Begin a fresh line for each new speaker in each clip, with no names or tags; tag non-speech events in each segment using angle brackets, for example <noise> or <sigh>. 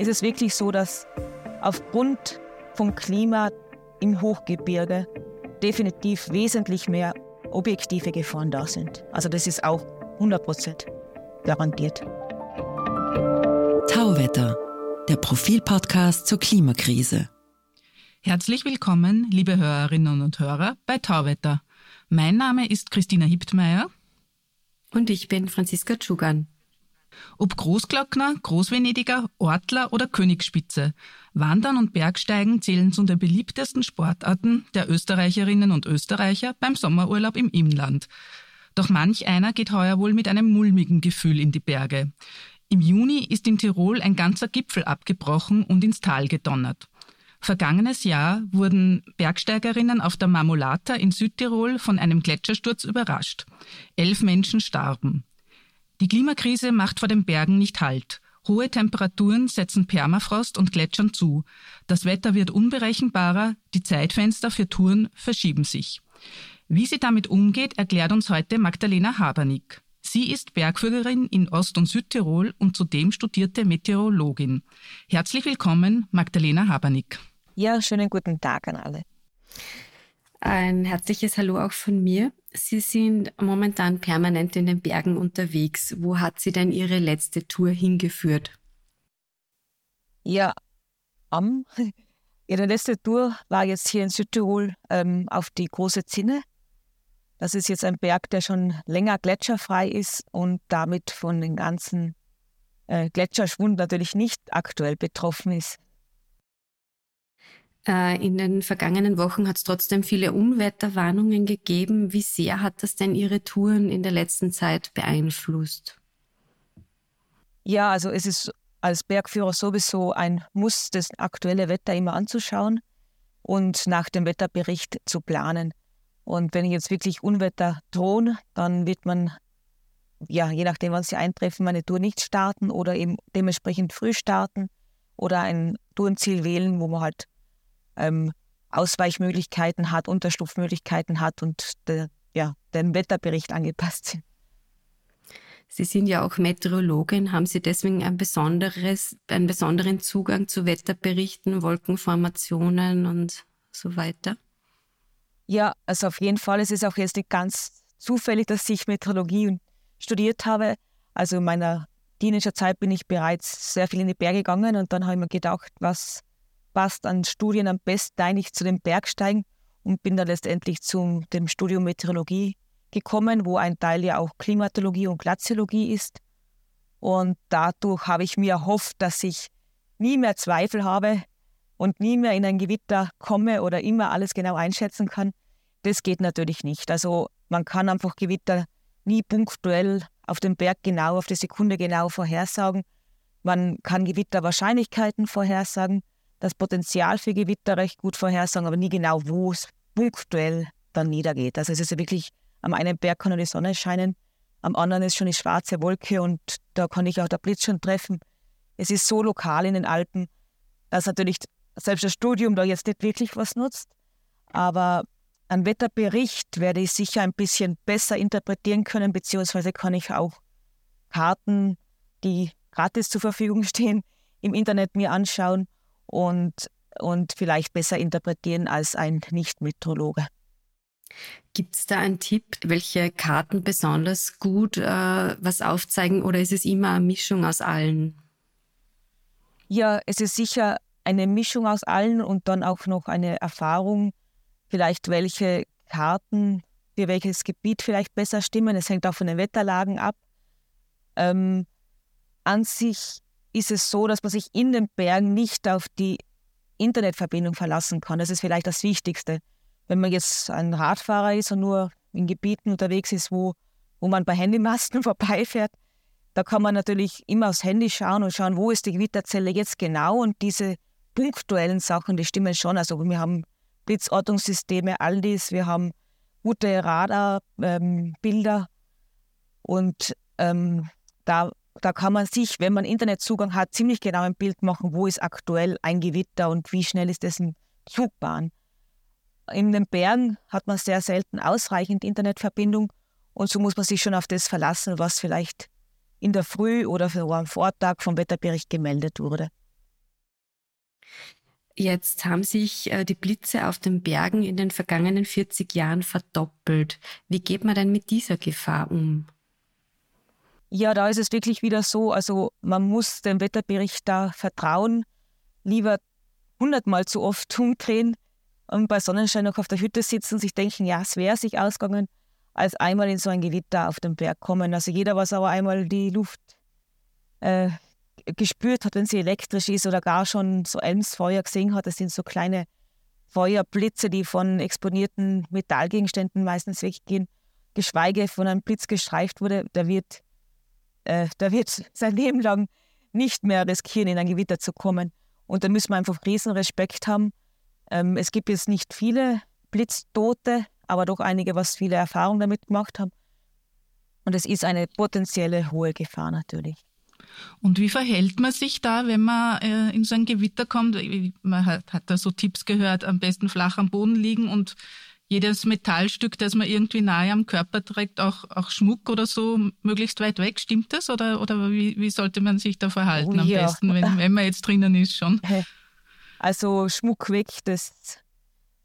ist es wirklich so, dass aufgrund vom Klima im Hochgebirge definitiv wesentlich mehr objektive Gefahren da sind. Also das ist auch 100 Prozent garantiert.
Tauwetter, der Profilpodcast zur Klimakrise.
Herzlich willkommen, liebe Hörerinnen und Hörer, bei Tauwetter. Mein Name ist Christina Hiptmeier.
Und ich bin Franziska Tschugan.
Ob Großglockner, Großvenediger, Ortler oder Königsspitze, Wandern und Bergsteigen zählen zu den beliebtesten Sportarten der Österreicherinnen und Österreicher beim Sommerurlaub im Inland. Doch manch einer geht heuer wohl mit einem mulmigen Gefühl in die Berge. Im Juni ist in Tirol ein ganzer Gipfel abgebrochen und ins Tal gedonnert. Vergangenes Jahr wurden Bergsteigerinnen auf der Marmolata in Südtirol von einem Gletschersturz überrascht. Elf Menschen starben. Die Klimakrise macht vor den Bergen nicht Halt. Hohe Temperaturen setzen Permafrost und Gletschern zu. Das Wetter wird unberechenbarer, die Zeitfenster für Touren verschieben sich. Wie sie damit umgeht, erklärt uns heute Magdalena Habernick. Sie ist Bergführerin in Ost- und Südtirol und zudem studierte Meteorologin. Herzlich willkommen, Magdalena Habernick.
Ja, schönen guten Tag an alle.
Ein herzliches Hallo auch von mir. Sie sind momentan permanent in den Bergen unterwegs. Wo hat Sie denn Ihre letzte Tour hingeführt?
Ja, am, <laughs> Ihre letzte Tour war jetzt hier in Südtirol ähm, auf die Große Zinne. Das ist jetzt ein Berg, der schon länger gletscherfrei ist und damit von dem ganzen äh, Gletscherschwund natürlich nicht aktuell betroffen ist.
Äh, in den vergangenen Wochen hat es trotzdem viele Unwetterwarnungen gegeben. Wie sehr hat das denn Ihre Touren in der letzten Zeit beeinflusst?
Ja, also es ist als Bergführer sowieso ein Muss, das aktuelle Wetter immer anzuschauen und nach dem Wetterbericht zu planen. Und wenn jetzt wirklich Unwetter drohen, dann wird man, ja, je nachdem, wann sie eintreffen, eine Tour nicht starten oder eben dementsprechend früh starten oder ein Tourenziel wählen, wo man halt ähm, Ausweichmöglichkeiten hat, Unterstufmöglichkeiten hat und der, ja, dem Wetterbericht angepasst sind.
Sie sind ja auch Meteorologin. Haben Sie deswegen ein besonderes, einen besonderen Zugang zu Wetterberichten, Wolkenformationen und so weiter?
Ja, also auf jeden Fall. Es ist auch jetzt nicht ganz zufällig, dass ich Meteorologie studiert habe. Also in meiner Teenagerzeit bin ich bereits sehr viel in die Berge gegangen und dann habe ich mir gedacht, was passt an Studien am besten eigentlich zu den Bergsteigen und bin dann letztendlich zum dem Studium Meteorologie gekommen, wo ein Teil ja auch Klimatologie und Glaziologie ist. Und dadurch habe ich mir erhofft, dass ich nie mehr Zweifel habe und nie mehr in ein Gewitter komme oder immer alles genau einschätzen kann. Das geht natürlich nicht. Also man kann einfach Gewitter nie punktuell auf dem Berg genau, auf die Sekunde genau vorhersagen. Man kann Gewitterwahrscheinlichkeiten vorhersagen, das Potenzial für Gewitter recht gut vorhersagen, aber nie genau, wo es punktuell dann niedergeht. Also es ist ja wirklich, am einen Berg kann nur die Sonne scheinen, am anderen ist schon die schwarze Wolke und da kann ich auch der Blitz schon treffen. Es ist so lokal in den Alpen, dass natürlich selbst das Studium da jetzt nicht wirklich was nutzt. Aber einen Wetterbericht werde ich sicher ein bisschen besser interpretieren können, beziehungsweise kann ich auch Karten, die gratis zur Verfügung stehen, im Internet mir anschauen und, und vielleicht besser interpretieren als ein Nicht-Meteorologe.
Gibt es da einen Tipp, welche Karten besonders gut äh, was aufzeigen oder ist es immer eine Mischung aus allen?
Ja, es ist sicher eine Mischung aus allen und dann auch noch eine Erfahrung, vielleicht welche Karten für welches Gebiet vielleicht besser stimmen. Es hängt auch von den Wetterlagen ab. Ähm, an sich ist es so, dass man sich in den Bergen nicht auf die Internetverbindung verlassen kann. Das ist vielleicht das Wichtigste. Wenn man jetzt ein Radfahrer ist und nur in Gebieten unterwegs ist, wo, wo man bei Handymasten <laughs> vorbeifährt, da kann man natürlich immer aufs Handy schauen und schauen, wo ist die Gewitterzelle jetzt genau. Und diese punktuellen Sachen, die stimmen schon. Also wir haben Blitzortungssysteme, all dies, wir haben gute Radarbilder ähm, und ähm, da da kann man sich, wenn man Internetzugang hat, ziemlich genau ein Bild machen, wo ist aktuell ein Gewitter und wie schnell ist dessen Zugbahn. In den Bergen hat man sehr selten ausreichend Internetverbindung und so muss man sich schon auf das verlassen, was vielleicht in der Früh oder am Vortag vom Wetterbericht gemeldet wurde.
Jetzt haben sich äh, die Blitze auf den Bergen in den vergangenen 40 Jahren verdoppelt. Wie geht man denn mit dieser Gefahr um?
Ja, da ist es wirklich wieder so, also man muss dem Wetterbericht da vertrauen, lieber hundertmal zu oft <laughs> umdrehen und bei Sonnenschein noch auf der Hütte sitzen und sich denken, ja, es wäre sich ausgegangen, als einmal in so ein Gewitter auf den Berg kommen. Also jeder, was aber einmal die Luft äh, gespürt hat, wenn sie elektrisch ist oder gar schon so Elmsfeuer gesehen hat, das sind so kleine Feuerblitze, die von exponierten Metallgegenständen meistens weggehen, geschweige von einem Blitz gestreift wurde, der wird, äh, der wird sein Leben lang nicht mehr riskieren, in ein Gewitter zu kommen. Und da müssen wir einfach riesen Respekt haben. Ähm, es gibt jetzt nicht viele Blitztote, aber doch einige, was viele Erfahrungen damit gemacht haben. Und es ist eine potenzielle hohe Gefahr natürlich.
Und wie verhält man sich da, wenn man äh, in so ein Gewitter kommt? Man hat, hat da so Tipps gehört, am besten flach am Boden liegen und jedes Metallstück, das man irgendwie nahe am Körper trägt, auch, auch Schmuck oder so, möglichst weit weg. Stimmt das? Oder, oder wie, wie sollte man sich da verhalten oh, am ja. besten, wenn, wenn man jetzt drinnen ist schon?
Also Schmuck weg, das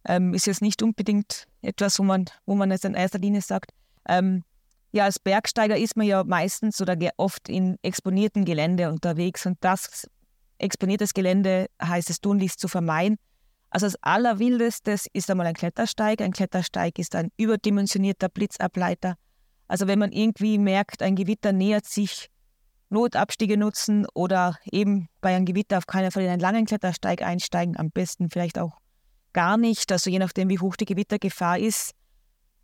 ähm, ist jetzt nicht unbedingt etwas, wo man, wo man jetzt in erster Linie sagt. Ähm, ja, als Bergsteiger ist man ja meistens oder oft in exponiertem Gelände unterwegs und das exponiertes Gelände heißt es tunlichst zu vermeiden. Also das Allerwildeste ist einmal ein Klettersteig. Ein Klettersteig ist ein überdimensionierter Blitzableiter. Also wenn man irgendwie merkt, ein Gewitter nähert sich, Notabstiege nutzen oder eben bei einem Gewitter auf keinen Fall in einen langen Klettersteig einsteigen, am besten vielleicht auch gar nicht, also je nachdem, wie hoch die Gewittergefahr ist,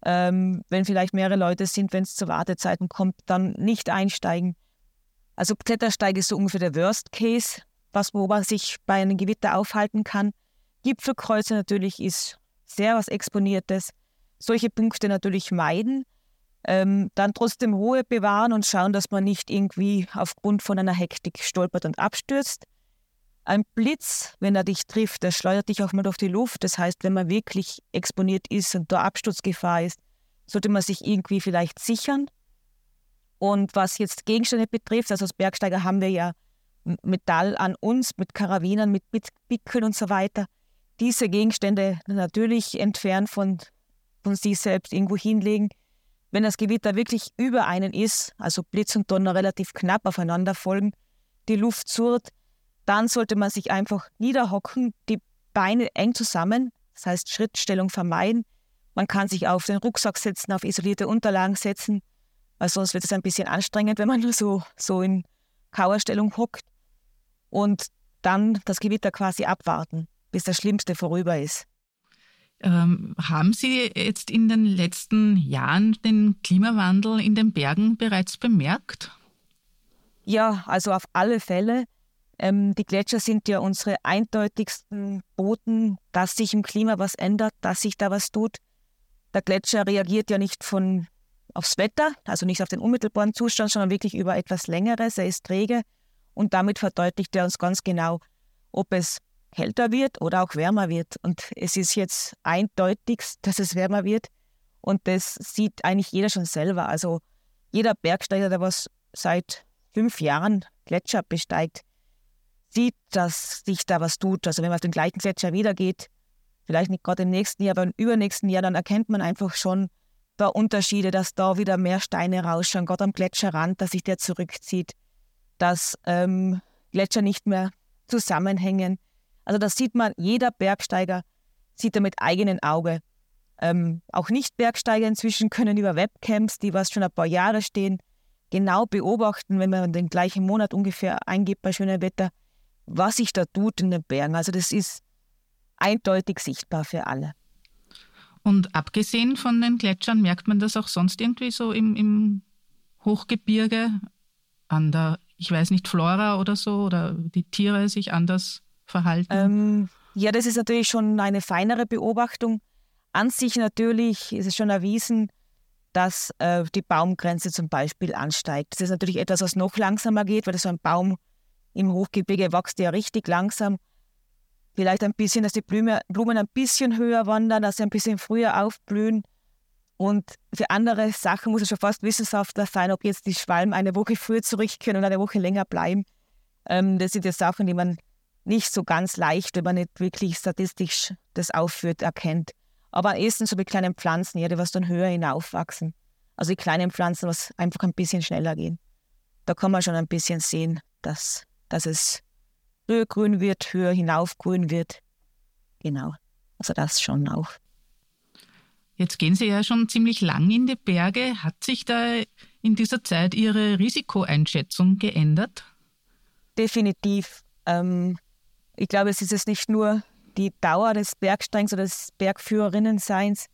ähm, wenn vielleicht mehrere Leute sind, wenn es zu Wartezeiten kommt, dann nicht einsteigen. Also Klettersteig ist so ungefähr der Worst Case, was, wo man sich bei einem Gewitter aufhalten kann. Gipfelkreuze natürlich ist sehr was Exponiertes. Solche Punkte natürlich meiden. Ähm, dann trotzdem Ruhe bewahren und schauen, dass man nicht irgendwie aufgrund von einer Hektik stolpert und abstürzt. Ein Blitz, wenn er dich trifft, der schleudert dich auch mal durch die Luft. Das heißt, wenn man wirklich exponiert ist und da Absturzgefahr ist, sollte man sich irgendwie vielleicht sichern. Und was jetzt Gegenstände betrifft, also als Bergsteiger haben wir ja Metall an uns, mit Karabinern, mit Pickeln und so weiter. Diese Gegenstände natürlich entfernen von, von sich selbst irgendwo hinlegen. Wenn das Gewitter wirklich über einen ist, also Blitz und Donner relativ knapp aufeinander folgen, die Luft surrt, dann sollte man sich einfach niederhocken, die Beine eng zusammen, das heißt Schrittstellung vermeiden. Man kann sich auf den Rucksack setzen, auf isolierte Unterlagen setzen, weil sonst wird es ein bisschen anstrengend, wenn man nur <laughs> so, so in Kauerstellung hockt. Und dann das Gewitter quasi abwarten, bis das Schlimmste vorüber ist.
Ähm, haben Sie jetzt in den letzten Jahren den Klimawandel in den Bergen bereits bemerkt?
Ja, also auf alle Fälle. Ähm, die Gletscher sind ja unsere eindeutigsten Boten, dass sich im Klima was ändert, dass sich da was tut. Der Gletscher reagiert ja nicht von aufs Wetter, also nicht auf den unmittelbaren Zustand, sondern wirklich über etwas Längeres. Er ist träge und damit verdeutlicht er uns ganz genau, ob es kälter wird oder auch wärmer wird. Und es ist jetzt eindeutig, dass es wärmer wird. Und das sieht eigentlich jeder schon selber. Also jeder Bergsteiger, der was seit fünf Jahren Gletscher besteigt, sieht, dass sich da was tut. Also wenn man auf den gleichen Gletscher wieder geht, vielleicht nicht gerade im nächsten Jahr, aber im übernächsten Jahr, dann erkennt man einfach schon da Unterschiede, dass da wieder mehr Steine rausschauen, gerade am Gletscherrand, dass sich der zurückzieht, dass ähm, Gletscher nicht mehr zusammenhängen. Also das sieht man, jeder Bergsteiger sieht er mit eigenem Auge. Ähm, auch Nicht-Bergsteiger inzwischen können über Webcams, die was schon ein paar Jahre stehen, genau beobachten, wenn man den gleichen Monat ungefähr eingibt bei schönem Wetter, was sich da tut in den Bergen. Also das ist eindeutig sichtbar für alle.
Und abgesehen von den Gletschern merkt man das auch sonst irgendwie so im, im Hochgebirge an der, ich weiß nicht, Flora oder so, oder die Tiere sich anders verhalten?
Ähm, ja, das ist natürlich schon eine feinere Beobachtung. An sich natürlich ist es schon erwiesen, dass äh, die Baumgrenze zum Beispiel ansteigt. Das ist natürlich etwas, was noch langsamer geht, weil so ein Baum im Hochgebirge wächst ja richtig langsam. Vielleicht ein bisschen, dass die Blume, Blumen ein bisschen höher wandern, dass sie ein bisschen früher aufblühen. Und für andere Sachen muss es schon fast Wissenschaftler sein, ob jetzt die Schwalben eine Woche früher zurückkehren und eine Woche länger bleiben. Ähm, das sind ja Sachen, die man nicht so ganz leicht, wenn man nicht wirklich statistisch das aufführt, erkennt. Aber am ehesten so bei kleinen Pflanzen, ja, die was dann höher hinaufwachsen. Also die kleinen Pflanzen, was einfach ein bisschen schneller gehen. Da kann man schon ein bisschen sehen, dass, dass es höher grün wird, höher hinauf grün wird. Genau. Also das schon auch.
Jetzt gehen Sie ja schon ziemlich lang in die Berge. Hat sich da in dieser Zeit Ihre Risikoeinschätzung geändert?
Definitiv. Ähm, ich glaube, es ist jetzt nicht nur die Dauer des Bergsteigens oder des Bergführerinnenseins.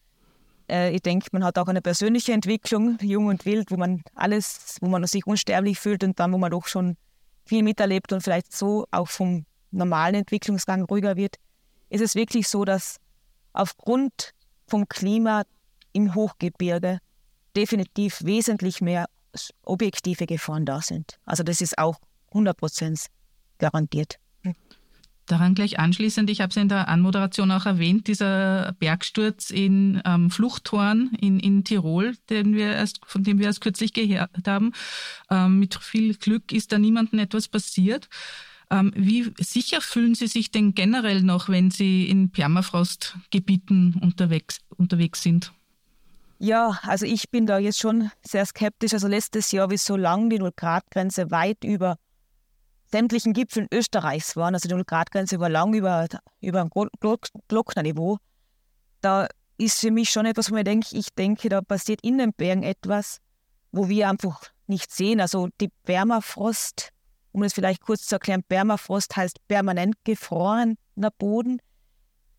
Äh, ich denke, man hat auch eine persönliche Entwicklung, jung und wild, wo man alles, wo man sich unsterblich fühlt und dann, wo man doch schon viel miterlebt und vielleicht so auch vom normalen Entwicklungsgang ruhiger wird, ist es wirklich so, dass aufgrund vom Klima im Hochgebirge definitiv wesentlich mehr objektive Gefahren da sind. Also das ist auch 100 garantiert.
Daran gleich anschließend, ich habe es in der Anmoderation auch erwähnt, dieser Bergsturz in ähm, Fluchthorn in, in Tirol, den wir erst, von dem wir erst kürzlich gehört haben. Ähm, mit viel Glück ist da niemandem etwas passiert. Ähm, wie sicher fühlen Sie sich denn generell noch, wenn Sie in Permafrostgebieten unterwegs, unterwegs sind?
Ja, also ich bin da jetzt schon sehr skeptisch. Also letztes Jahr, wie so lang die Null-Grad-Grenze weit über sämtlichen Gipfeln Österreichs waren, also die Null-Grad-Grenze war lang über, über ein Glocknerniveau, da ist für mich schon etwas, wo ich denke, ich denke, da passiert in den Bergen etwas, wo wir einfach nicht sehen. Also die Permafrost, um es vielleicht kurz zu erklären, Permafrost heißt permanent gefrorener Boden.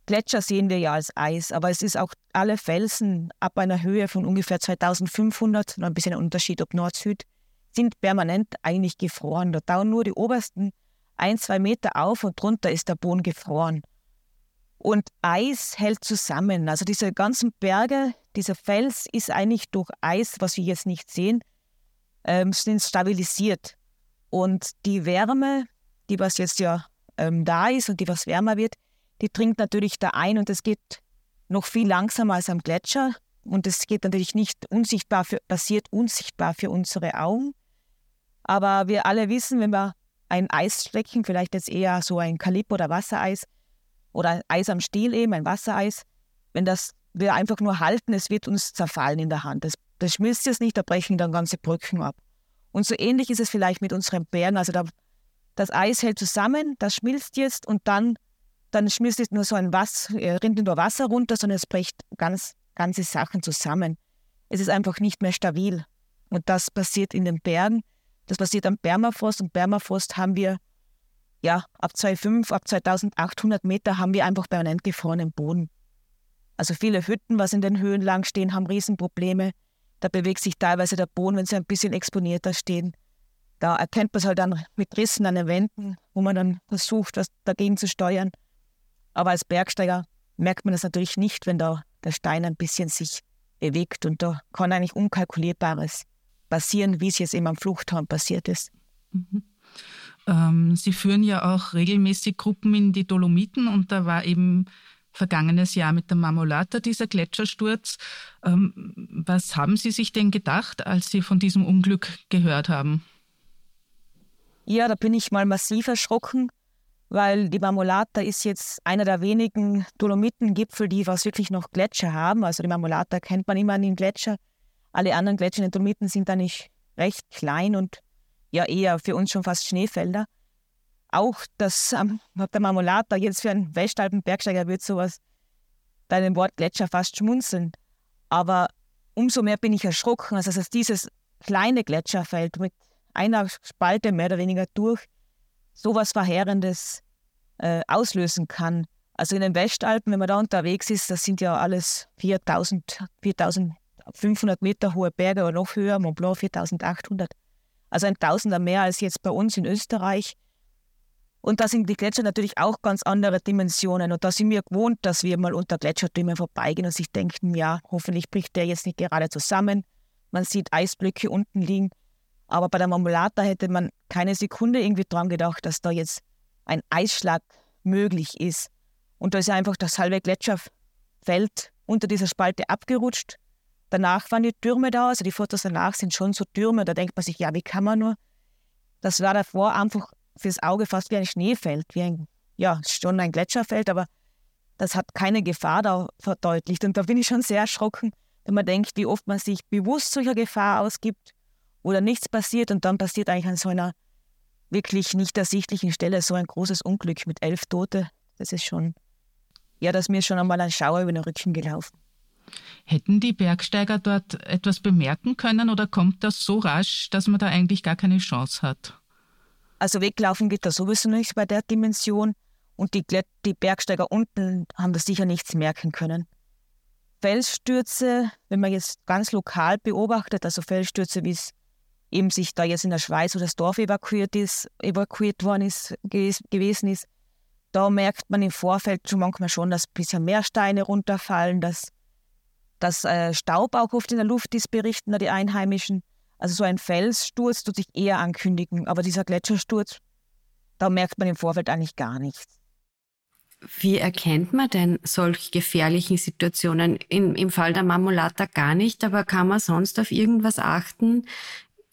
Gletscher sehen wir ja als Eis, aber es ist auch alle Felsen ab einer Höhe von ungefähr 2500, noch ein bisschen ein Unterschied ob Nord-Süd, sind permanent eigentlich gefroren. Da tauen nur die obersten ein, zwei Meter auf und drunter ist der Boden gefroren. Und Eis hält zusammen. Also diese ganzen Berge, dieser Fels ist eigentlich durch Eis, was wir jetzt nicht sehen, ähm, sind stabilisiert. Und die Wärme, die was jetzt ja ähm, da ist und die was wärmer wird, die dringt natürlich da ein und es geht noch viel langsamer als am Gletscher. Und es geht natürlich nicht unsichtbar für, passiert unsichtbar für unsere Augen. Aber wir alle wissen, wenn wir ein Eis strecken, vielleicht jetzt eher so ein Kalip oder Wassereis oder Eis am Stiel eben, ein Wassereis, wenn das wir einfach nur halten, es wird uns zerfallen in der Hand. Das, das schmilzt jetzt nicht, da brechen dann ganze Brücken ab. Und so ähnlich ist es vielleicht mit unseren Bären. Also da, das Eis hält zusammen, das schmilzt jetzt und dann, dann schmilzt nicht nur so ein Wasser, äh, rinnt nicht nur Wasser runter, sondern es bricht ganz, ganze Sachen zusammen. Es ist einfach nicht mehr stabil. Und das passiert in den Bergen. Das passiert am Permafrost und Permafrost haben wir ja ab 2,5, ab 2800 Meter haben wir einfach permanent gefrorenen Boden. Also viele Hütten, was in den Höhen lang stehen, haben Riesenprobleme. Da bewegt sich teilweise der Boden, wenn sie ein bisschen exponierter stehen. Da erkennt man es halt dann mit Rissen an den Wänden, wo man dann versucht, was dagegen zu steuern. Aber als Bergsteiger merkt man das natürlich nicht, wenn da der Stein ein bisschen sich bewegt und da kann eigentlich Unkalkulierbares passieren, wie es jetzt eben am Fluchthorn passiert ist.
Mhm. Ähm, Sie führen ja auch regelmäßig Gruppen in die Dolomiten und da war eben vergangenes Jahr mit der Marmolata dieser Gletschersturz. Ähm, was haben Sie sich denn gedacht, als Sie von diesem Unglück gehört haben?
Ja, da bin ich mal massiv erschrocken, weil die Marmolata ist jetzt einer der wenigen Dolomitengipfel, die was wirklich noch Gletscher haben. Also die Marmolata kennt man immer an den Gletscher. Alle anderen Gletscher in den Dolomiten sind eigentlich recht klein und ja eher für uns schon fast Schneefelder. Auch das ähm, der Marmolata jetzt für einen Westalpen-Bergsteiger wird sowas bei dem Wort Gletscher fast schmunzeln. Aber umso mehr bin ich erschrocken, also dass dieses kleine Gletscherfeld mit einer Spalte mehr oder weniger durch sowas Verheerendes äh, auslösen kann. Also in den Westalpen, wenn man da unterwegs ist, das sind ja alles 4000, 4000 500 Meter hohe Berge oder noch höher, Mont Blanc 4800. Also ein Tausender mehr als jetzt bei uns in Österreich. Und da sind die Gletscher natürlich auch ganz andere Dimensionen. Und da sind wir gewohnt, dass wir mal unter Gletschertürmen vorbeigehen und sich denken, ja, hoffentlich bricht der jetzt nicht gerade zusammen. Man sieht Eisblöcke unten liegen. Aber bei der Marmolata hätte man keine Sekunde irgendwie dran gedacht, dass da jetzt ein Eisschlag möglich ist. Und da ist einfach das halbe Gletscherfeld unter dieser Spalte abgerutscht. Danach waren die Türme da, also die Fotos danach sind schon so Türme, da denkt man sich, ja, wie kann man nur? Das war davor einfach fürs Auge fast wie ein Schneefeld, wie ein ja, schon ein Gletscherfeld, aber das hat keine Gefahr da verdeutlicht. Und da bin ich schon sehr erschrocken, wenn man denkt, wie oft man sich bewusst solcher Gefahr ausgibt oder nichts passiert und dann passiert eigentlich an so einer wirklich nicht ersichtlichen Stelle so ein großes Unglück mit elf Tote. Das ist schon, ja, das mir schon einmal ein Schauer über den Rücken gelaufen.
Hätten die Bergsteiger dort etwas bemerken können oder kommt das so rasch, dass man da eigentlich gar keine Chance hat?
Also weglaufen geht da sowieso nicht bei der Dimension und die, die Bergsteiger unten haben da sicher nichts merken können. Felsstürze, wenn man jetzt ganz lokal beobachtet, also Felsstürze, wie es eben sich da jetzt in der Schweiz, wo das Dorf evakuiert ist, evakuiert worden ist, gewesen ist, da merkt man im Vorfeld schon manchmal schon, dass ein bisschen mehr Steine runterfallen, dass, dass äh, Staub auch oft in der Luft ist, berichten da die Einheimischen. Also so ein Felssturz tut sich eher ankündigen, aber dieser Gletschersturz, da merkt man im Vorfeld eigentlich gar nichts.
Wie erkennt man denn solche gefährlichen Situationen? In, Im Fall der Marmolata gar nicht, aber kann man sonst auf irgendwas achten,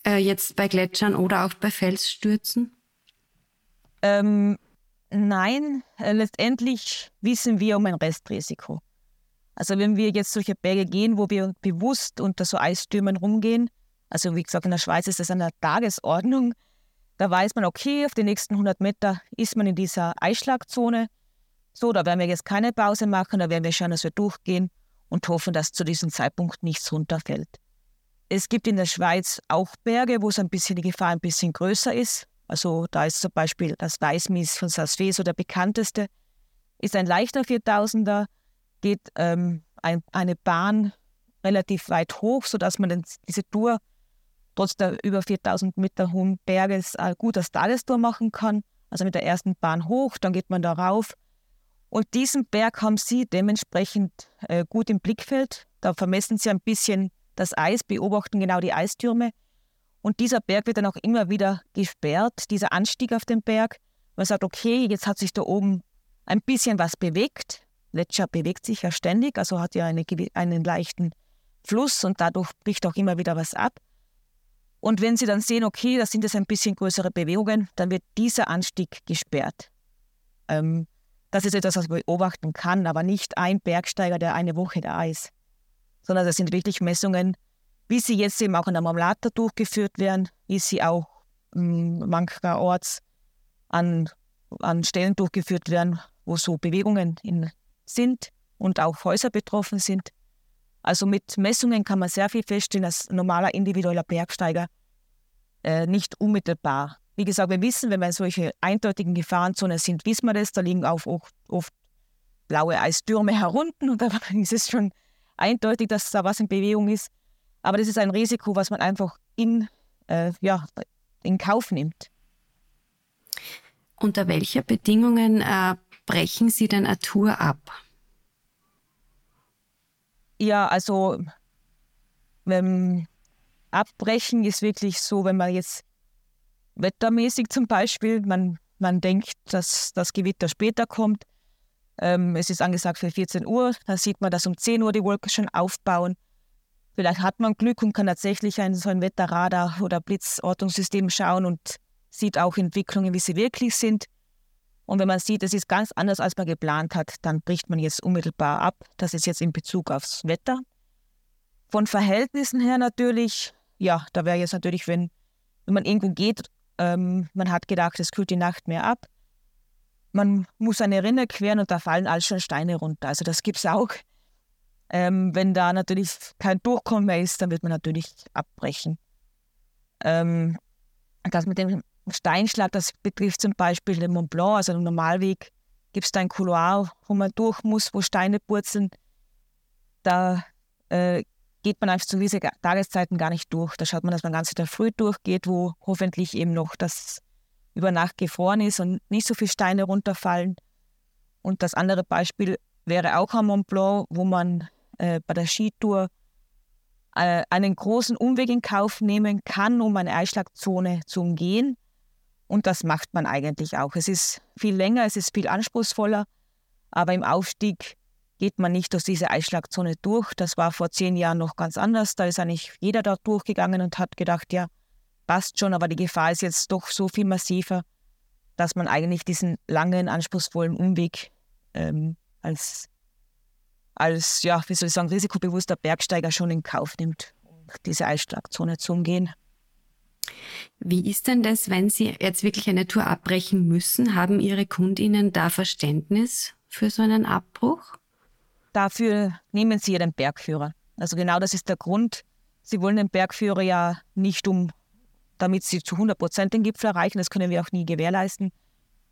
äh, jetzt bei Gletschern oder auch bei Felsstürzen?
Ähm, nein, äh, letztendlich wissen wir um ein Restrisiko. Also wenn wir jetzt solche Berge gehen, wo wir bewusst unter so Eisstürmen rumgehen, also wie gesagt, in der Schweiz ist das an der Tagesordnung, da weiß man, okay, auf den nächsten 100 Meter ist man in dieser Eisschlagzone. So, da werden wir jetzt keine Pause machen, da werden wir schauen, dass wir durchgehen und hoffen, dass zu diesem Zeitpunkt nichts runterfällt. Es gibt in der Schweiz auch Berge, wo es ein bisschen die Gefahr ein bisschen größer ist. Also da ist zum Beispiel das Weißmies von Saas so der bekannteste. Ist ein leichter 4000er, geht ähm, ein, eine Bahn relativ weit hoch, sodass man diese Tour trotz der über 4000 Meter hohen Berges äh, gut als Tagestour machen kann. Also mit der ersten Bahn hoch, dann geht man da rauf. Und diesen Berg haben sie dementsprechend äh, gut im Blickfeld. Da vermessen sie ein bisschen das Eis, beobachten genau die Eistürme. Und dieser Berg wird dann auch immer wieder gesperrt, dieser Anstieg auf den Berg. Man sagt, okay, jetzt hat sich da oben ein bisschen was bewegt. Gletscher bewegt sich ja ständig, also hat ja eine, einen leichten Fluss und dadurch bricht auch immer wieder was ab. Und wenn Sie dann sehen, okay, das sind jetzt ein bisschen größere Bewegungen, dann wird dieser Anstieg gesperrt. Ähm, das ist etwas, was man beobachten kann, aber nicht ein Bergsteiger, der eine Woche da ist sondern das sind wirklich Messungen, wie sie jetzt eben auch in der Marmelata durchgeführt werden, wie sie auch hm, mancherorts an, an Stellen durchgeführt werden, wo so Bewegungen in, sind und auch Häuser betroffen sind. Also mit Messungen kann man sehr viel feststellen als normaler individueller Bergsteiger äh, nicht unmittelbar. Wie gesagt, wir wissen, wenn wir in solche eindeutigen Gefahrenzonen sind, wissen wir das, da liegen auch oft, oft blaue Eistürme herunten und da <laughs> ist es schon eindeutig, dass da was in Bewegung ist. Aber das ist ein Risiko, was man einfach in, äh, ja, in Kauf nimmt.
Unter welcher Bedingungen äh, brechen Sie denn eine ab?
Ja, also ähm, abbrechen ist wirklich so, wenn man jetzt wettermäßig zum Beispiel, man, man denkt, dass das Gewitter später kommt, ähm, es ist angesagt für 14 Uhr. Da sieht man, dass um 10 Uhr die Wolken schon aufbauen. Vielleicht hat man Glück und kann tatsächlich ein, so ein Wetterradar oder Blitzortungssystem schauen und sieht auch Entwicklungen, wie sie wirklich sind. Und wenn man sieht, es ist ganz anders, als man geplant hat, dann bricht man jetzt unmittelbar ab. Das ist jetzt in Bezug aufs Wetter. Von Verhältnissen her natürlich, ja, da wäre jetzt natürlich, wenn, wenn man irgendwo geht, ähm, man hat gedacht, es kühlt die Nacht mehr ab, man muss eine Rinne queren und da fallen all schon Steine runter. Also das gibt es auch. Ähm, wenn da natürlich kein Durchkommen mehr ist, dann wird man natürlich abbrechen. Ähm, das mit dem Steinschlag, das betrifft zum Beispiel den Mont Blanc, also den Normalweg, gibt es da ein Couloir, wo man durch muss, wo Steine purzeln. Da äh, geht man einfach zu diesen Tageszeiten gar nicht durch. Da schaut man, dass man ganz wieder früh durchgeht, wo hoffentlich eben noch das über Nacht gefroren ist und nicht so viele Steine runterfallen. Und das andere Beispiel wäre auch am Mont Blanc, wo man äh, bei der Skitour äh, einen großen Umweg in Kauf nehmen kann, um eine Eisschlagzone zu umgehen. Und das macht man eigentlich auch. Es ist viel länger, es ist viel anspruchsvoller, aber im Aufstieg geht man nicht durch diese Eisschlagzone durch. Das war vor zehn Jahren noch ganz anders. Da ist eigentlich jeder da durchgegangen und hat gedacht, ja, passt schon, aber die Gefahr ist jetzt doch so viel massiver. dass man eigentlich diesen langen, anspruchsvollen Umweg ähm, als, als, ja, wie soll ich sagen, risikobewusster Bergsteiger schon in Kauf nimmt, um diese Eisschlagzone zu umgehen.
Wie ist denn das, wenn Sie jetzt wirklich eine Tour abbrechen müssen? Haben Ihre Kundinnen da Verständnis für so einen Abbruch?
Dafür nehmen Sie Ihren Bergführer. Also genau das ist der Grund. Sie wollen den Bergführer ja nicht um, damit Sie zu 100 Prozent den Gipfel erreichen. Das können wir auch nie gewährleisten.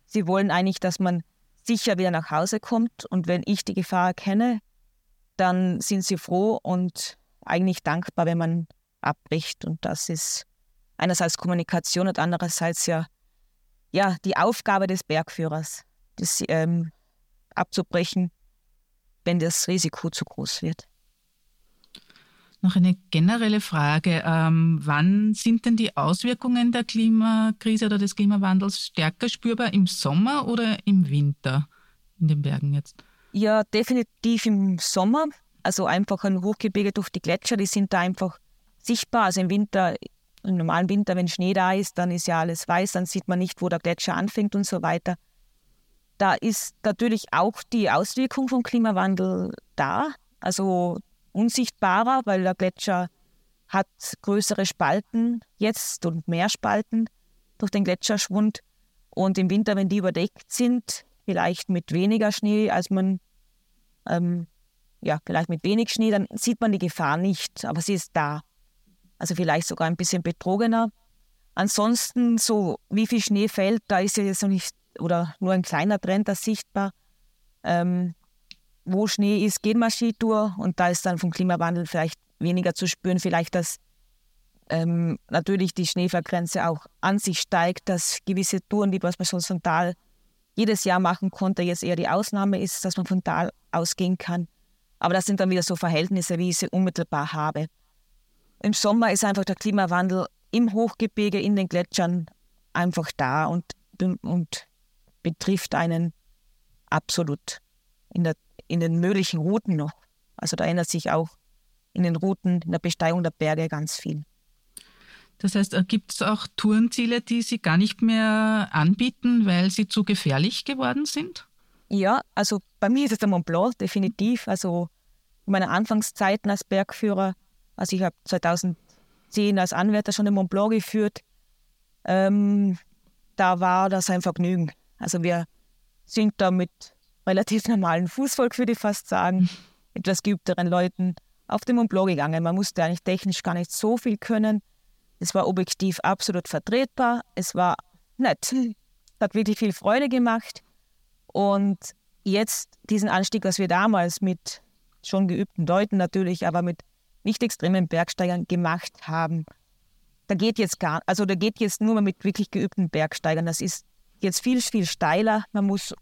Sie wollen eigentlich, dass man sicher wieder nach Hause kommt. Und wenn ich die Gefahr erkenne, dann sind sie froh und eigentlich dankbar, wenn man abbricht. Und das ist einerseits Kommunikation und andererseits ja, ja die Aufgabe des Bergführers, das ähm, abzubrechen, wenn das Risiko zu groß wird.
Noch eine generelle Frage. Ähm, wann sind denn die Auswirkungen der Klimakrise oder des Klimawandels stärker spürbar? Im Sommer oder im Winter in den Bergen jetzt?
Ja, definitiv im Sommer. Also einfach ein Hochgebirge durch die Gletscher, die sind da einfach sichtbar. Also im Winter, im normalen Winter, wenn Schnee da ist, dann ist ja alles weiß, dann sieht man nicht, wo der Gletscher anfängt und so weiter. Da ist natürlich auch die Auswirkung vom Klimawandel da. Also unsichtbarer, weil der Gletscher hat größere Spalten jetzt und mehr Spalten durch den Gletscherschwund. Und im Winter, wenn die überdeckt sind, vielleicht mit weniger Schnee, als man, ähm, ja, vielleicht mit wenig Schnee, dann sieht man die Gefahr nicht, aber sie ist da. Also vielleicht sogar ein bisschen betrogener. Ansonsten, so wie viel Schnee fällt, da ist ja jetzt noch nicht, oder nur ein kleiner Trend da sichtbar. Ähm, wo Schnee ist, geht man Skitour und da ist dann vom Klimawandel vielleicht weniger zu spüren, vielleicht dass ähm, natürlich die Schneefallgrenze auch an sich steigt, dass gewisse Touren, die man sonst von Tal jedes Jahr machen konnte, jetzt eher die Ausnahme ist, dass man von Tal ausgehen kann. Aber das sind dann wieder so Verhältnisse, wie ich sie unmittelbar habe. Im Sommer ist einfach der Klimawandel im Hochgebirge, in den Gletschern einfach da und, und betrifft einen absolut in der in den möglichen Routen noch. Also da ändert sich auch in den Routen, in der Besteigung der Berge ganz viel.
Das heißt, äh, gibt es auch Tourenziele, die Sie gar nicht mehr anbieten, weil sie zu gefährlich geworden sind?
Ja, also bei mir ist es der Mont Blanc definitiv. Also in meiner Anfangszeiten als Bergführer, also ich habe 2010 als Anwärter schon den Mont Blanc geführt, ähm, da war das ein Vergnügen. Also wir sind da mit relativ normalen Fußvolk, würde ich fast sagen, <laughs> etwas geübteren Leuten auf dem Mont Blanc gegangen. Man musste eigentlich technisch gar nicht so viel können. Es war objektiv absolut vertretbar. Es war nett. <laughs> Hat wirklich viel Freude gemacht. Und jetzt diesen Anstieg, was wir damals mit schon geübten Leuten natürlich, aber mit nicht extremen Bergsteigern gemacht haben, da geht jetzt gar, also da geht jetzt nur mit wirklich geübten Bergsteigern. Das ist jetzt viel, viel steiler. Man muss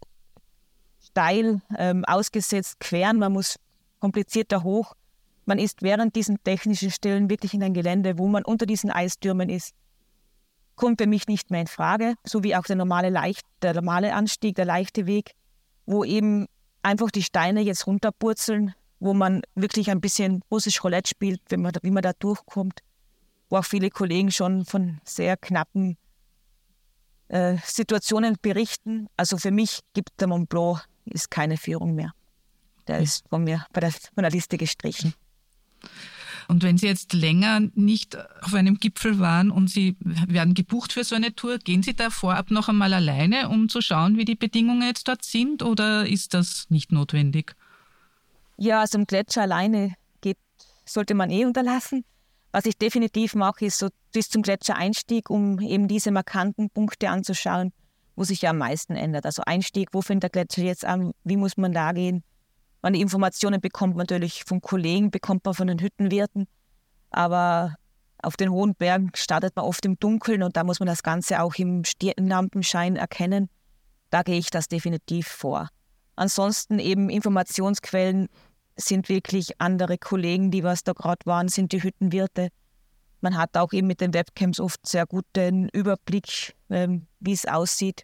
steil ähm, ausgesetzt, queren, man muss komplizierter hoch. Man ist während diesen technischen Stellen wirklich in ein Gelände, wo man unter diesen Eistürmen ist. Kommt für mich nicht mehr in Frage, so wie auch der normale, leicht, der normale Anstieg, der leichte Weg, wo eben einfach die Steine jetzt runterpurzeln, wo man wirklich ein bisschen russisch Roulette spielt, wenn man, wie man da durchkommt, wo auch viele Kollegen schon von sehr knappen äh, Situationen berichten. Also für mich gibt der Mont Blanc ist keine Führung mehr. Der ist von mir bei der, von der Liste gestrichen.
Und wenn Sie jetzt länger nicht auf einem Gipfel waren und Sie werden gebucht für so eine Tour, gehen Sie da vorab noch einmal alleine, um zu schauen, wie die Bedingungen jetzt dort sind, oder ist das nicht notwendig?
Ja, also im Gletscher alleine geht, sollte man eh unterlassen. Was ich definitiv mache, ist so bis zum Gletschereinstieg, um eben diese markanten Punkte anzuschauen wo sich ja am meisten ändert. Also Einstieg, wo fängt der Gletscher jetzt an, wie muss man da gehen? Man die Informationen bekommt man natürlich von Kollegen, bekommt man von den Hüttenwirten, aber auf den hohen Bergen startet man oft im Dunkeln und da muss man das Ganze auch im Stirnlampenschein erkennen. Da gehe ich das definitiv vor. Ansonsten eben Informationsquellen sind wirklich andere Kollegen, die was da gerade waren, sind die Hüttenwirte. Man hat auch eben mit den Webcams oft sehr guten Überblick, ähm, wie es aussieht.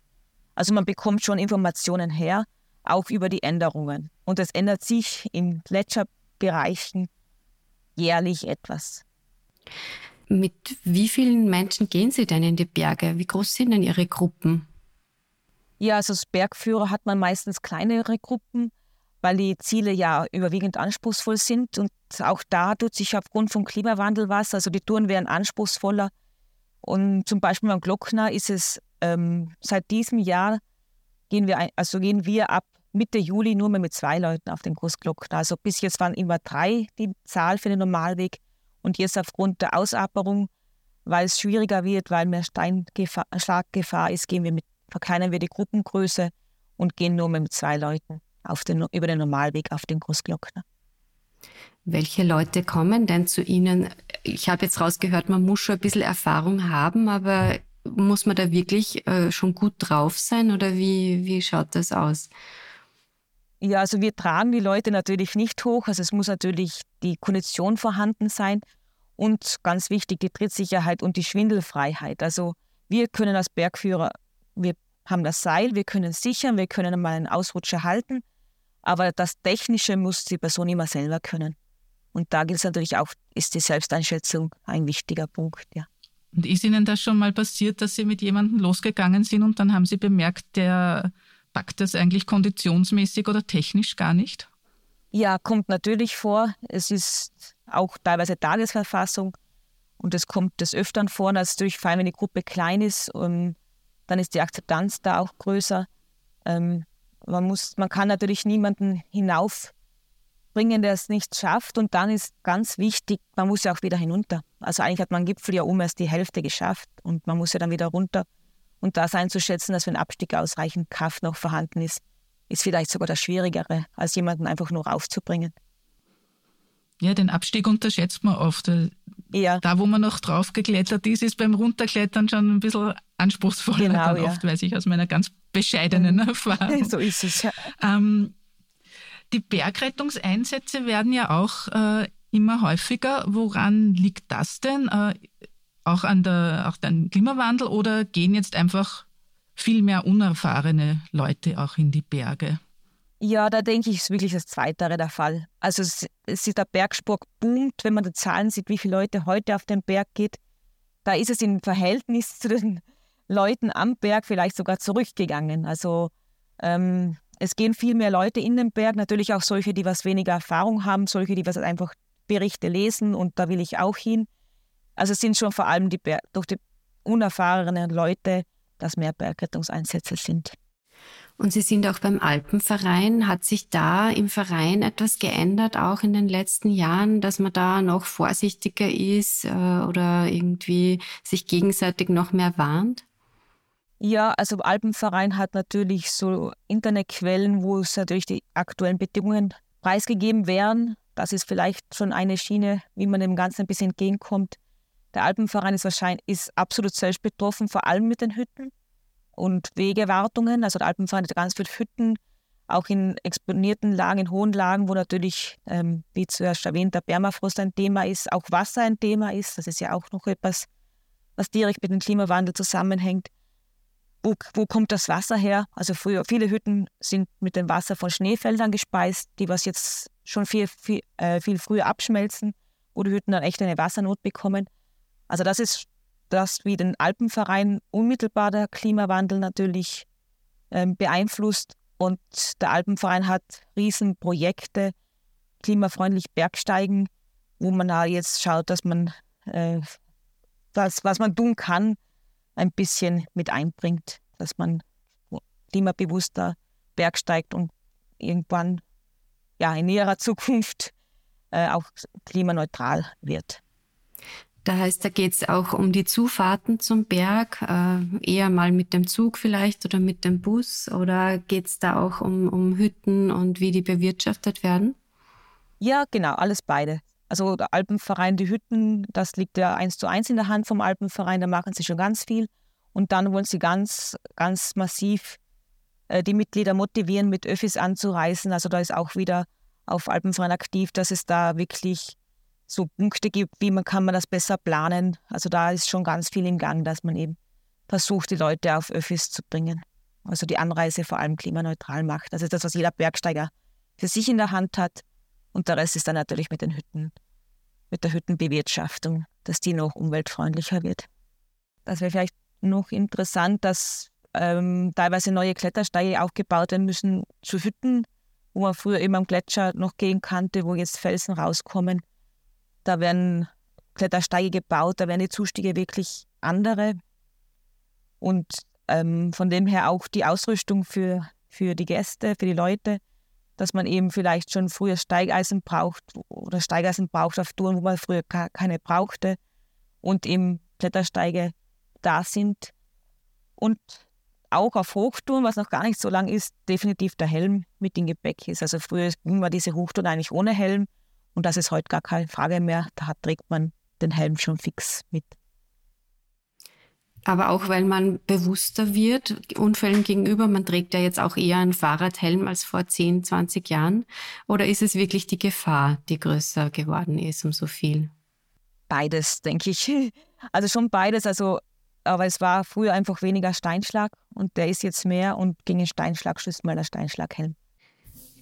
Also man bekommt schon Informationen her, auch über die Änderungen. Und es ändert sich in Gletscherbereichen jährlich etwas.
Mit wie vielen Menschen gehen Sie denn in die Berge? Wie groß sind denn Ihre Gruppen?
Ja, also als Bergführer hat man meistens kleinere Gruppen, weil die Ziele ja überwiegend anspruchsvoll sind. Und auch da tut sich aufgrund vom Klimawandel was. Also die Touren werden anspruchsvoller. Und zum Beispiel beim Glockner ist es ähm, seit diesem Jahr gehen wir, also gehen wir ab Mitte Juli nur mehr mit zwei Leuten auf den Großglockner. Also bis jetzt waren immer drei die Zahl für den Normalweg. Und jetzt aufgrund der Ausaperung, weil es schwieriger wird, weil mehr Steinschlaggefahr ist, gehen wir mit, verkleinern wir die Gruppengröße und gehen nur mit zwei Leuten auf den, über den Normalweg auf den Großglockner.
Welche Leute kommen denn zu Ihnen? Ich habe jetzt rausgehört, man muss schon ein bisschen Erfahrung haben, aber muss man da wirklich äh, schon gut drauf sein oder wie, wie schaut das aus?
Ja, also wir tragen die Leute natürlich nicht hoch. Also es muss natürlich die Kondition vorhanden sein und ganz wichtig die Trittsicherheit und die Schwindelfreiheit. Also wir können als Bergführer, wir haben das Seil, wir können sichern, wir können mal einen Ausrutscher halten, aber das Technische muss die Person immer selber können. Und da gilt es natürlich auch, ist die Selbsteinschätzung ein wichtiger Punkt, ja.
Und ist Ihnen das schon mal passiert, dass Sie mit jemandem losgegangen sind und dann haben Sie bemerkt, der packt das eigentlich konditionsmäßig oder technisch gar nicht?
Ja, kommt natürlich vor. Es ist auch teilweise Tagesverfassung und es kommt des Öfteren vor. Das ist natürlich vor allem, wenn die Gruppe klein ist, und dann ist die Akzeptanz da auch größer. Ähm, man, muss, man kann natürlich niemanden hinaufbringen, der es nicht schafft. Und dann ist ganz wichtig, man muss ja auch wieder hinunter. Also eigentlich hat man Gipfel ja um erst die Hälfte geschafft und man muss ja dann wieder runter. Und das einzuschätzen, dass einen Abstieg ausreichend Kraft noch vorhanden ist, ist vielleicht sogar das Schwierigere, als jemanden einfach nur aufzubringen.
Ja, den Abstieg unterschätzt man oft. Ja. Da, wo man noch drauf geklettert ist, ist beim Runterklettern schon ein bisschen anspruchsvoller genau, dann ja. oft, weiß ich aus meiner ganz bescheidenen mhm. Erfahrung. <laughs>
So ist es, ja.
Ähm, die Bergrettungseinsätze werden ja auch äh, immer häufiger. Woran liegt das denn? Äh, auch an der, auch den Klimawandel oder gehen jetzt einfach viel mehr unerfahrene Leute auch in die Berge?
Ja, da denke ich, ist wirklich das Zweitere der Fall. Also es, ist der Bergsport boomt, wenn man die Zahlen sieht, wie viele Leute heute auf den Berg geht. Da ist es im Verhältnis <laughs> zu den Leuten am Berg vielleicht sogar zurückgegangen. Also ähm, es gehen viel mehr Leute in den Berg, natürlich auch solche, die was weniger Erfahrung haben, solche, die was einfach Berichte lesen und da will ich auch hin. Also es sind schon vor allem die durch die unerfahrenen Leute, dass mehr Bergrettungseinsätze sind.
Und Sie sind auch beim Alpenverein. Hat sich da im Verein etwas geändert, auch in den letzten Jahren, dass man da noch vorsichtiger ist äh, oder irgendwie sich gegenseitig noch mehr warnt?
Ja, also Alpenverein hat natürlich so Internetquellen, wo es natürlich die aktuellen Bedingungen preisgegeben werden. Das ist vielleicht schon eine Schiene, wie man dem Ganzen ein bisschen entgegenkommt. Der Alpenverein ist wahrscheinlich ist absolut selbst betroffen, vor allem mit den Hütten und Wegewartungen. Also Alpenverein hat ganz viele Hütten, auch in exponierten Lagen, in hohen Lagen, wo natürlich, ähm, wie zuerst erwähnt, der Permafrost ein Thema ist, auch Wasser ein Thema ist. Das ist ja auch noch etwas, was direkt mit dem Klimawandel zusammenhängt. Wo, wo kommt das Wasser her? Also früher, viele Hütten sind mit dem Wasser von Schneefeldern gespeist, die was jetzt schon viel, viel, äh, viel früher abschmelzen, wo die Hütten dann echt eine Wassernot bekommen. Also das ist das, wie den Alpenverein unmittelbar der Klimawandel natürlich ähm, beeinflusst. Und der Alpenverein hat Riesenprojekte, klimafreundlich Bergsteigen, wo man da jetzt schaut, dass man äh, das, was man tun kann, ein bisschen mit einbringt, dass man klimabewusster bergsteigt und irgendwann ja, in näherer Zukunft äh, auch klimaneutral wird.
Da heißt, da geht es auch um die Zufahrten zum Berg, äh, eher mal mit dem Zug vielleicht oder mit dem Bus oder geht es da auch um, um Hütten und wie die bewirtschaftet werden?
Ja, genau, alles beide. Also der Alpenverein, die Hütten, das liegt ja eins zu eins in der Hand vom Alpenverein, da machen sie schon ganz viel. Und dann wollen sie ganz, ganz massiv äh, die Mitglieder motivieren, mit Öffis anzureisen. Also da ist auch wieder auf Alpenverein aktiv, dass es da wirklich so Punkte gibt, wie man kann man das besser planen. Also da ist schon ganz viel im Gang, dass man eben versucht, die Leute auf Öffis zu bringen. Also die Anreise vor allem klimaneutral macht. Das ist das, was jeder Bergsteiger für sich in der Hand hat. Und der Rest ist dann natürlich mit den Hütten, mit der Hüttenbewirtschaftung, dass die noch umweltfreundlicher wird. Das wäre vielleicht noch interessant, dass ähm, teilweise neue Klettersteige aufgebaut werden müssen zu Hütten, wo man früher eben am Gletscher noch gehen konnte, wo jetzt Felsen rauskommen. Da werden Klettersteige gebaut, da werden die Zustiege wirklich andere. Und ähm, von dem her auch die Ausrüstung für, für die Gäste, für die Leute, dass man eben vielleicht schon früher Steigeisen braucht oder Steigeisen braucht auf Touren, wo man früher keine brauchte und eben Klettersteige da sind. Und auch auf Hochtouren, was noch gar nicht so lang ist, definitiv der Helm mit dem Gepäck ist. Also früher war diese Hochtour eigentlich ohne Helm und das ist heute gar keine Frage mehr. Da trägt man den Helm schon fix mit.
Aber auch weil man bewusster wird Unfällen gegenüber. Man trägt ja jetzt auch eher einen Fahrradhelm als vor 10, 20 Jahren. Oder ist es wirklich die Gefahr, die größer geworden ist um so viel?
Beides, denke ich. <laughs> Also schon beides. Also, aber es war früher einfach weniger Steinschlag und der ist jetzt mehr und gegen den Steinschlag schützt mal der Steinschlaghelm.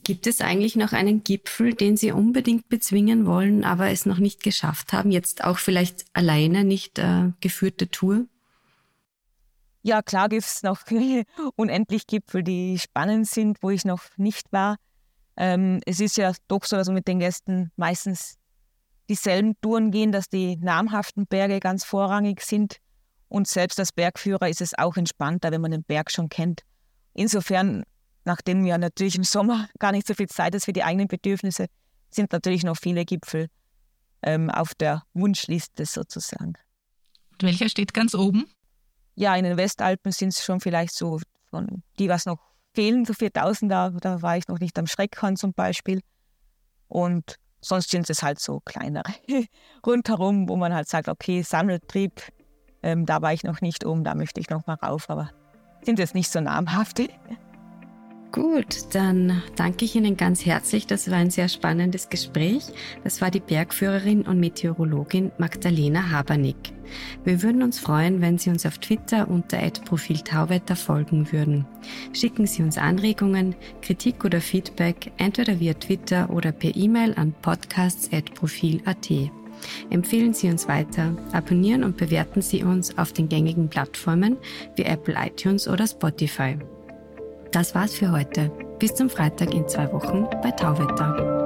Gibt es eigentlich noch einen Gipfel, den Sie unbedingt bezwingen wollen, aber es noch nicht geschafft haben? Jetzt auch vielleicht alleine nicht äh, geführte Tour?
Ja, klar gibt es noch <laughs> unendlich Gipfel, die spannend sind, wo ich noch nicht war. Ähm, es ist ja doch so, dass wir mit den Gästen meistens dieselben Touren gehen, dass die namhaften Berge ganz vorrangig sind. Und selbst als Bergführer ist es auch entspannter, wenn man den Berg schon kennt. Insofern, nachdem ja natürlich im Sommer <laughs> gar nicht so viel Zeit ist für die eigenen Bedürfnisse, sind natürlich noch viele Gipfel ähm, auf der Wunschliste sozusagen.
Und welcher steht ganz oben?
ja, in den Westalpen sind es schon vielleicht so von die, was noch fehlen, so 4000, da, da war ich noch nicht am Schreckhorn zum Beispiel. Und sonst sind es halt so kleinere <laughs> rundherum, wo man halt sagt, okay, Sammeltrieb, ähm, da war ich noch nicht oben, da möchte ich noch mal rauf, aber sind jetzt nicht so namhaft.
Gut, dann danke ich Ihnen ganz herzlich. Das war ein sehr spannendes Gespräch. Das war die Bergführerin und Meteorologin Magdalena Habernick. Wir würden uns freuen, wenn Sie uns auf Twitter unter Profil Tauwetter folgen würden. Schicken Sie uns Anregungen, Kritik oder Feedback entweder via Twitter oder per E-Mail an podcasts.profil.at. Empfehlen Sie uns weiter, abonnieren und bewerten Sie uns auf den gängigen Plattformen wie Apple iTunes oder Spotify. Das war's für heute. Bis zum Freitag in zwei Wochen bei Tauwetter.